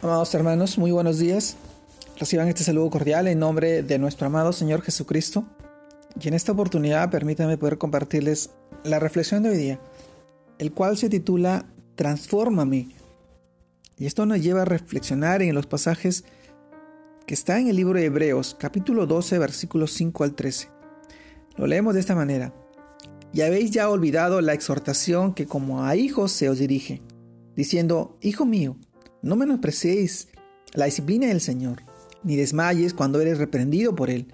Amados hermanos, muy buenos días. Reciban este saludo cordial en nombre de nuestro amado Señor Jesucristo. Y en esta oportunidad permítanme poder compartirles la reflexión de hoy día, el cual se titula Transfórmame. Y esto nos lleva a reflexionar en los pasajes que está en el libro de Hebreos, capítulo 12, versículos 5 al 13. Lo leemos de esta manera. Y habéis ya olvidado la exhortación que como a hijos se os dirige, diciendo, Hijo mío, no menospreciéis la disciplina del Señor, ni desmayes cuando eres reprendido por Él,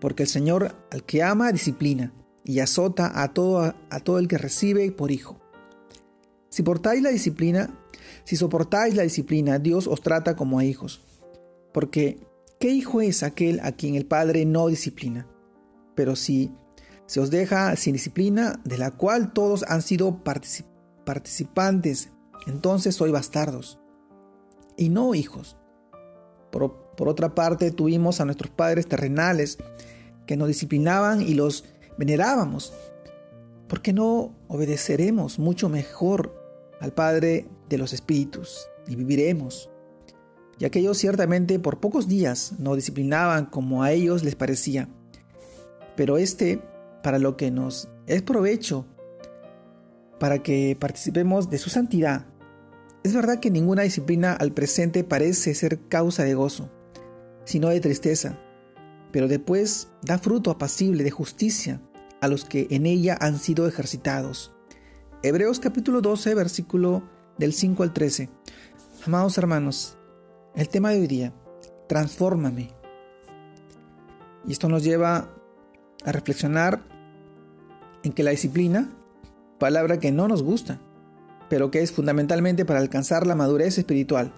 porque el Señor al que ama disciplina y azota a todo, a todo el que recibe por hijo. Si portáis la disciplina, si soportáis la disciplina, Dios os trata como a hijos. Porque, ¿qué hijo es aquel a quien el Padre no disciplina? Pero si se os deja sin disciplina, de la cual todos han sido participantes, entonces sois bastardos y no hijos. Por, otra parte, tuvimos a nuestros padres terrenales que nos disciplinaban y los venerábamos. ¿Por qué no obedeceremos mucho mejor al Padre de los Espíritus y viviremos? Y aquellos ciertamente por pocos días nos disciplinaban como a ellos les parecía. Pero este, para lo que nos es provecho, para que participemos de su santidad, es verdad que ninguna disciplina al presente parece ser causa de gozo, sino de tristeza, pero después da fruto apacible de justicia a los que en ella han sido ejercitados. Hebreos capítulo 12, versículo del 5 al 13. Amados hermanos, el tema de hoy día, transfórmame. Y esto nos lleva a reflexionar en que la disciplina, palabra que no nos gusta, pero que es fundamentalmente para alcanzar la madurez espiritual.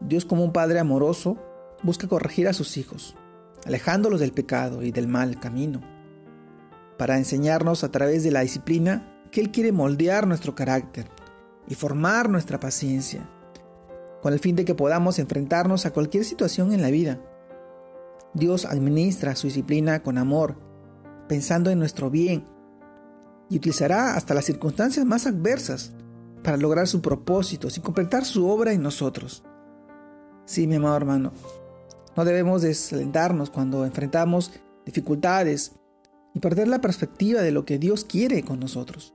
Dios como un Padre amoroso busca corregir a sus hijos, alejándolos del pecado y del mal camino, para enseñarnos a través de la disciplina que Él quiere moldear nuestro carácter y formar nuestra paciencia, con el fin de que podamos enfrentarnos a cualquier situación en la vida. Dios administra su disciplina con amor, pensando en nuestro bien y utilizará hasta las circunstancias más adversas para lograr su propósito y completar su obra en nosotros. Sí, mi amado hermano, no debemos desalentarnos cuando enfrentamos dificultades y perder la perspectiva de lo que Dios quiere con nosotros.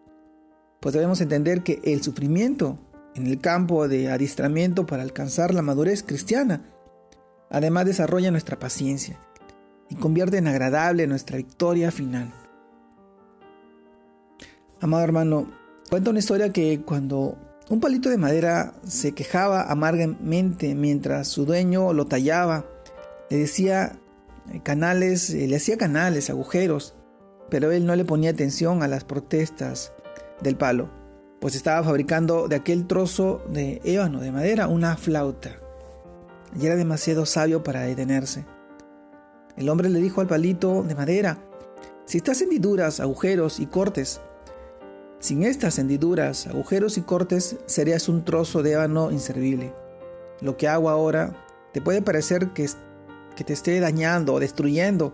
Pues debemos entender que el sufrimiento en el campo de adiestramiento para alcanzar la madurez cristiana, además desarrolla nuestra paciencia y convierte en agradable nuestra victoria final. Amado hermano, cuenta una historia que cuando un palito de madera se quejaba amargamente mientras su dueño lo tallaba, le decía canales, eh, le hacía canales, agujeros, pero él no le ponía atención a las protestas del palo, pues estaba fabricando de aquel trozo de ébano de madera una flauta. Y era demasiado sabio para detenerse. El hombre le dijo al palito de madera, si estás hendiduras, agujeros y cortes, sin estas hendiduras, agujeros y cortes, serías un trozo de ébano inservible. Lo que hago ahora te puede parecer que, te esté dañando o destruyendo,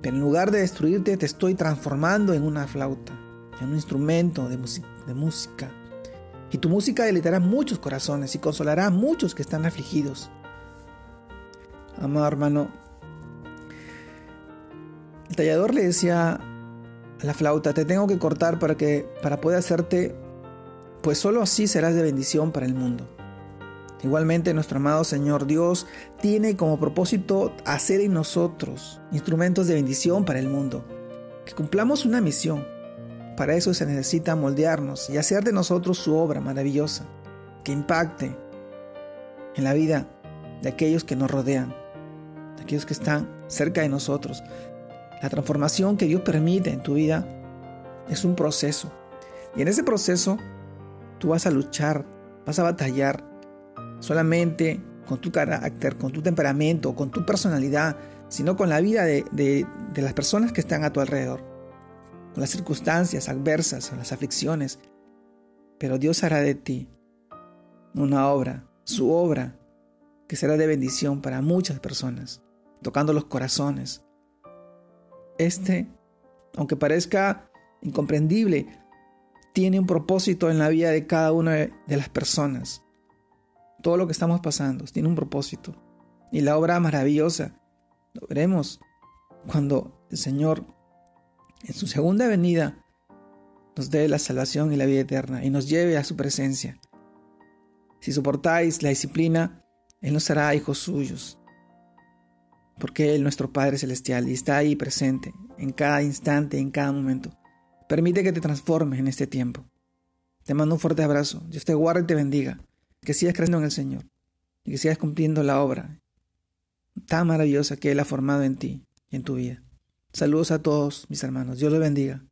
pero en lugar de destruirte te estoy transformando en una flauta, en un instrumento de, de música. Y tu música deleitará muchos corazones y consolará a muchos que están afligidos. Amado hermano, el tallador le decía la flauta, te tengo que cortar para que para poder hacerte pues solo así serás de bendición para el mundo. Igualmente nuestro amado Señor Dios tiene como propósito hacer en nosotros instrumentos de bendición para el mundo, que cumplamos una misión. Para eso se necesita moldearnos y hacer de nosotros su obra maravillosa, que impacte en la vida de aquellos que nos rodean, de aquellos que están cerca de nosotros, la transformación que Dios permite en tu vida es un proceso. Y en ese proceso tú vas a luchar, vas a batallar solamente con tu carácter, con tu temperamento, con tu personalidad, sino con la vida de, las personas que están a tu alrededor, con las circunstancias adversas, con las aflicciones. Pero Dios hará de ti una obra, su obra, que será de bendición para muchas personas, tocando los corazones, este, aunque parezca incomprendible, tiene un propósito en la vida de cada una de las personas. todo lo que estamos pasando tiene un propósito. Y la obra maravillosa lo veremos cuando el Señor en su segunda venida nos dé la salvación y la vida eterna y nos lleve a su presencia. Si soportáis la disciplina, Él nos hará hijos suyos, porque Él, nuestro Padre Celestial, y está ahí presente en cada instante, en cada momento. Permite que te transformes en este tiempo. Te mando un fuerte abrazo. Dios te guarde y te bendiga. Que sigas creciendo en el Señor y que sigas cumpliendo la obra tan maravillosa que Él ha formado en ti y en tu vida. Saludos a todos mis hermanos. Dios los bendiga.